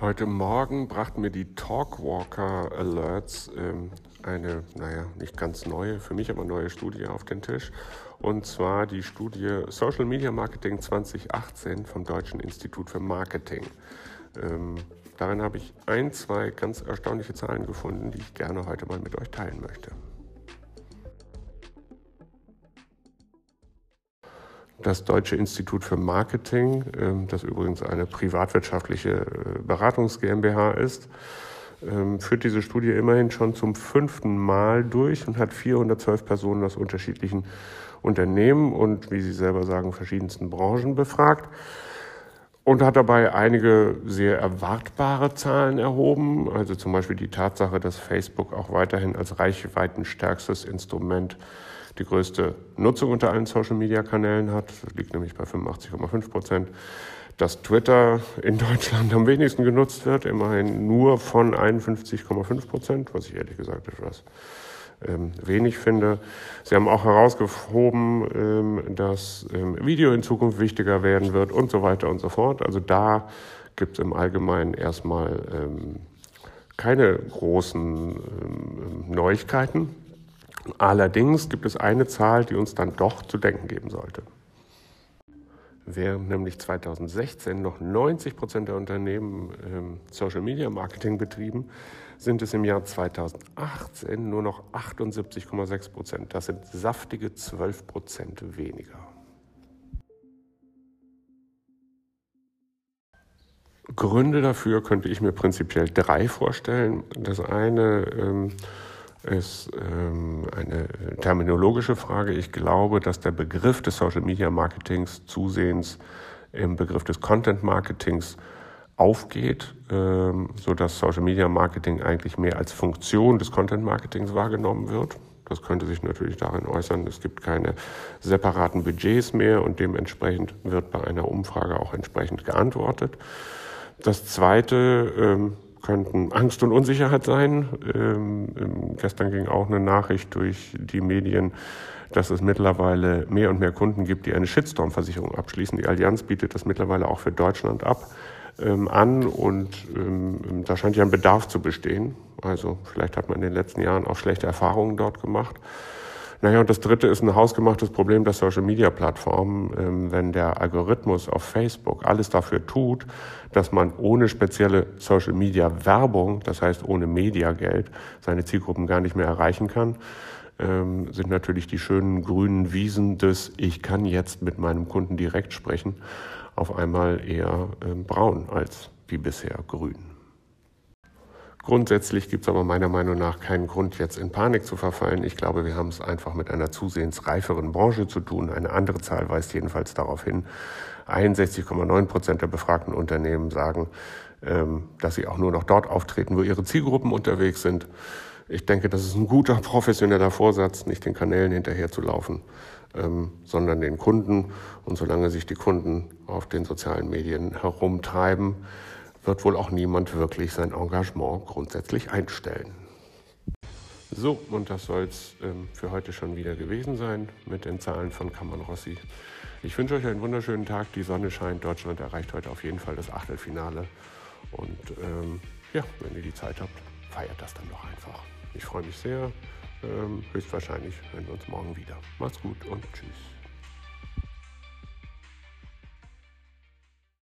Heute Morgen brachten mir die Talkwalker Alerts ähm, eine, naja, nicht ganz neue, für mich aber neue Studie auf den Tisch. Und zwar die Studie Social Media Marketing 2018 vom Deutschen Institut für Marketing. Ähm, darin habe ich ein, zwei ganz erstaunliche Zahlen gefunden, die ich gerne heute mal mit euch teilen möchte. Das Deutsche Institut für Marketing, ähm, das übrigens eine privatwirtschaftliche äh, Beratungs GmbH ist, ähm, führt diese Studie immerhin schon zum fünften Mal durch und hat 412 Personen aus unterschiedlichen Unternehmen und, wie Sie selber sagen, verschiedensten Branchen befragt und hat dabei einige sehr erwartbare Zahlen erhoben, also zum Beispiel die Tatsache, dass Facebook auch weiterhin als reichweitenstärkstes Instrument die größte Nutzung unter allen Social-Media-Kanälen hat, liegt nämlich bei 85,5 Prozent, dass Twitter in Deutschland am wenigsten genutzt wird, immerhin nur von 51,5 Prozent, was ich ehrlich gesagt etwas wenig finde. Sie haben auch herausgehoben, ähm, dass ähm, Video in Zukunft wichtiger werden wird und so weiter und so fort. Also da gibt es im Allgemeinen erstmal ähm, keine großen ähm, Neuigkeiten. Allerdings gibt es eine Zahl, die uns dann doch zu denken geben sollte. Während nämlich 2016 noch 90 Prozent der Unternehmen ähm, Social Media Marketing betrieben, sind es im Jahr 2018 nur noch 78,6 Prozent. Das sind saftige 12 Prozent weniger. Gründe dafür könnte ich mir prinzipiell drei vorstellen. Das eine ähm, ist ähm, eine terminologische Frage. Ich glaube, dass der Begriff des Social Media Marketings zusehends im Begriff des Content Marketings aufgeht, ähm, so Social Media Marketing eigentlich mehr als Funktion des Content Marketings wahrgenommen wird. Das könnte sich natürlich darin äußern, es gibt keine separaten Budgets mehr und dementsprechend wird bei einer Umfrage auch entsprechend geantwortet. Das zweite ähm, könnten Angst und Unsicherheit sein. Ähm, ähm, gestern ging auch eine Nachricht durch die Medien, dass es mittlerweile mehr und mehr Kunden gibt, die eine Shitstorm-Versicherung abschließen. Die Allianz bietet das mittlerweile auch für Deutschland ab ähm, an und ähm, da scheint ja ein Bedarf zu bestehen. Also vielleicht hat man in den letzten Jahren auch schlechte Erfahrungen dort gemacht. Naja, und das dritte ist ein hausgemachtes Problem der Social-Media-Plattformen. Ähm, wenn der Algorithmus auf Facebook alles dafür tut, dass man ohne spezielle Social-Media-Werbung, das heißt ohne Mediageld, seine Zielgruppen gar nicht mehr erreichen kann, ähm, sind natürlich die schönen grünen Wiesen des Ich kann jetzt mit meinem Kunden direkt sprechen, auf einmal eher ähm, braun als wie bisher grün. Grundsätzlich gibt es aber meiner Meinung nach keinen Grund, jetzt in Panik zu verfallen. Ich glaube, wir haben es einfach mit einer zusehends reiferen Branche zu tun. Eine andere Zahl weist jedenfalls darauf hin. 61,9 Prozent der befragten Unternehmen sagen, ähm, dass sie auch nur noch dort auftreten, wo ihre Zielgruppen unterwegs sind. Ich denke, das ist ein guter professioneller Vorsatz, nicht den Kanälen hinterherzulaufen, ähm, sondern den Kunden. Und solange sich die Kunden auf den sozialen Medien herumtreiben, wird wohl auch niemand wirklich sein Engagement grundsätzlich einstellen. So, und das soll es ähm, für heute schon wieder gewesen sein mit den Zahlen von Kammern Rossi. Ich wünsche euch einen wunderschönen Tag. Die Sonne scheint. Deutschland erreicht heute auf jeden Fall das Achtelfinale. Und ähm, ja, wenn ihr die Zeit habt, feiert das dann doch einfach. Ich freue mich sehr. Ähm, höchstwahrscheinlich hören wir uns morgen wieder. Macht's gut und tschüss.